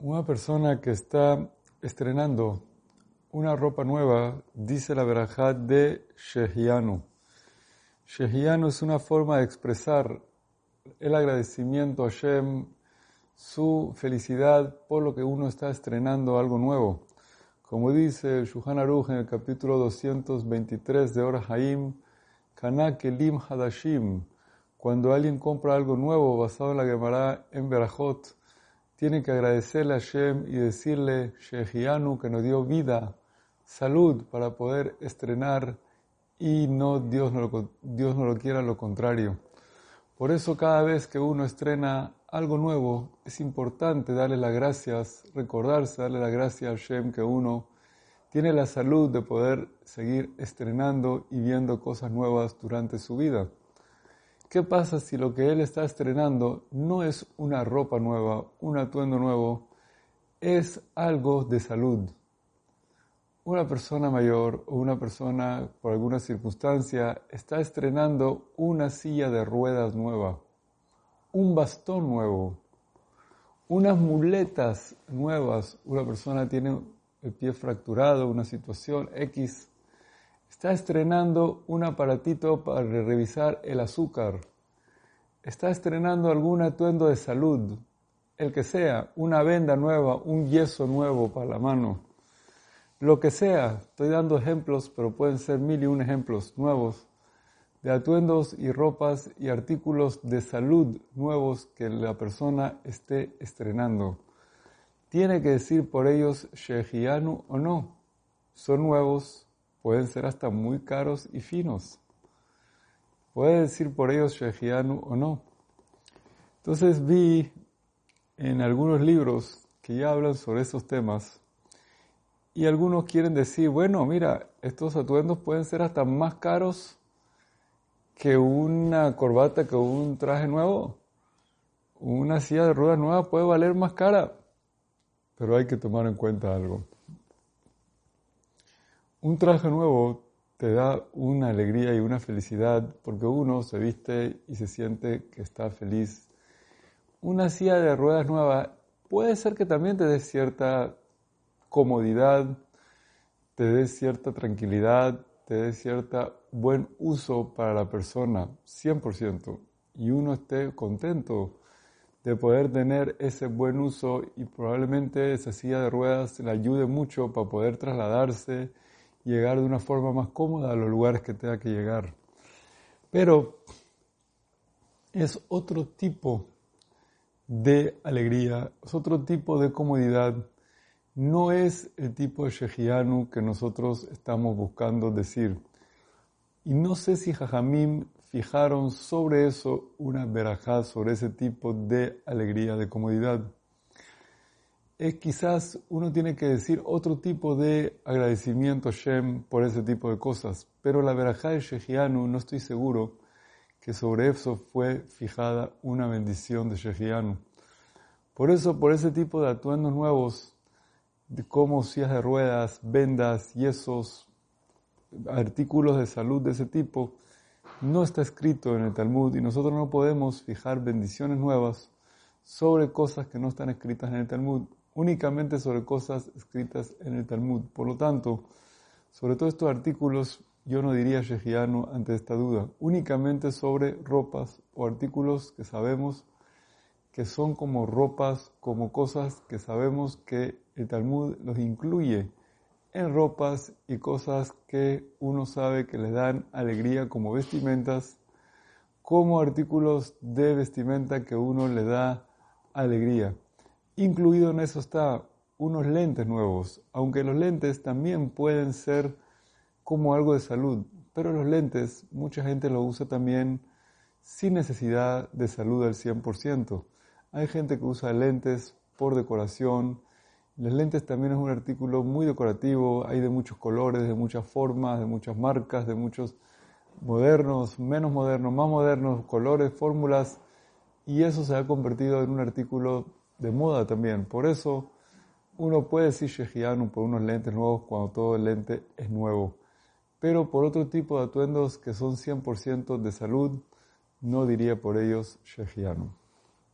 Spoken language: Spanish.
Una persona que está estrenando una ropa nueva, dice la verajá de Shehianu. Shehianu es una forma de expresar el agradecimiento a Shem, su felicidad por lo que uno está estrenando algo nuevo. Como dice Shuhan Aruch en el capítulo 223 de Ora Haim, Kana Kelim Hadashim, cuando alguien compra algo nuevo basado en la Gemara en Berajot, tiene que agradecerle a Shem y decirle, Shehianu, que nos dio vida, salud para poder estrenar y no Dios no, lo, Dios no lo quiera lo contrario. Por eso cada vez que uno estrena algo nuevo, es importante darle las gracias, recordarse, darle las gracias a Shem que uno tiene la salud de poder seguir estrenando y viendo cosas nuevas durante su vida. ¿Qué pasa si lo que él está estrenando no es una ropa nueva, un atuendo nuevo, es algo de salud? Una persona mayor o una persona por alguna circunstancia está estrenando una silla de ruedas nueva, un bastón nuevo, unas muletas nuevas. Una persona tiene el pie fracturado, una situación X Está estrenando un aparatito para revisar el azúcar. Está estrenando algún atuendo de salud, el que sea, una venda nueva, un yeso nuevo para la mano. Lo que sea, estoy dando ejemplos, pero pueden ser mil y un ejemplos nuevos de atuendos y ropas y artículos de salud nuevos que la persona esté estrenando. Tiene que decir por ellos Shehianu o no. Son nuevos, pueden ser hasta muy caros y finos. Puede decir por ellos Shehianu o no. Entonces vi en algunos libros que ya hablan sobre esos temas y algunos quieren decir, bueno, mira, estos atuendos pueden ser hasta más caros que una corbata, que un traje nuevo. Una silla de ruedas nueva puede valer más cara, pero hay que tomar en cuenta algo. Un traje nuevo te da una alegría y una felicidad porque uno se viste y se siente que está feliz. Una silla de ruedas nueva puede ser que también te dé cierta comodidad, te dé cierta tranquilidad, te dé cierta buen uso para la persona, 100%, y uno esté contento de poder tener ese buen uso y probablemente esa silla de ruedas le ayude mucho para poder trasladarse llegar de una forma más cómoda a los lugares que tenga que llegar. Pero es otro tipo de alegría, es otro tipo de comodidad. No es el tipo de Shehianu que nosotros estamos buscando decir. Y no sé si Jajamim fijaron sobre eso una verajá, sobre ese tipo de alegría, de comodidad es quizás uno tiene que decir otro tipo de agradecimiento a Shem por ese tipo de cosas, pero la verajá de Shehianu no estoy seguro que sobre eso fue fijada una bendición de Shehianu. Por eso, por ese tipo de atuendos nuevos, como sillas de ruedas, vendas, yesos, artículos de salud de ese tipo, no está escrito en el Talmud y nosotros no podemos fijar bendiciones nuevas sobre cosas que no están escritas en el Talmud únicamente sobre cosas escritas en el Talmud. Por lo tanto, sobre todos estos artículos, yo no diría Shehianu ante esta duda, únicamente sobre ropas o artículos que sabemos que son como ropas, como cosas que sabemos que el Talmud los incluye en ropas y cosas que uno sabe que les dan alegría como vestimentas, como artículos de vestimenta que uno le da alegría. Incluido en eso está unos lentes nuevos, aunque los lentes también pueden ser como algo de salud, pero los lentes mucha gente los usa también sin necesidad de salud al 100%. Hay gente que usa lentes por decoración. Los lentes también es un artículo muy decorativo, hay de muchos colores, de muchas formas, de muchas marcas, de muchos modernos, menos modernos, más modernos, colores, fórmulas, y eso se ha convertido en un artículo de moda también. Por eso uno puede decir Shehianu por unos lentes nuevos cuando todo el lente es nuevo. Pero por otro tipo de atuendos que son 100% de salud, no diría por ellos Shehianu.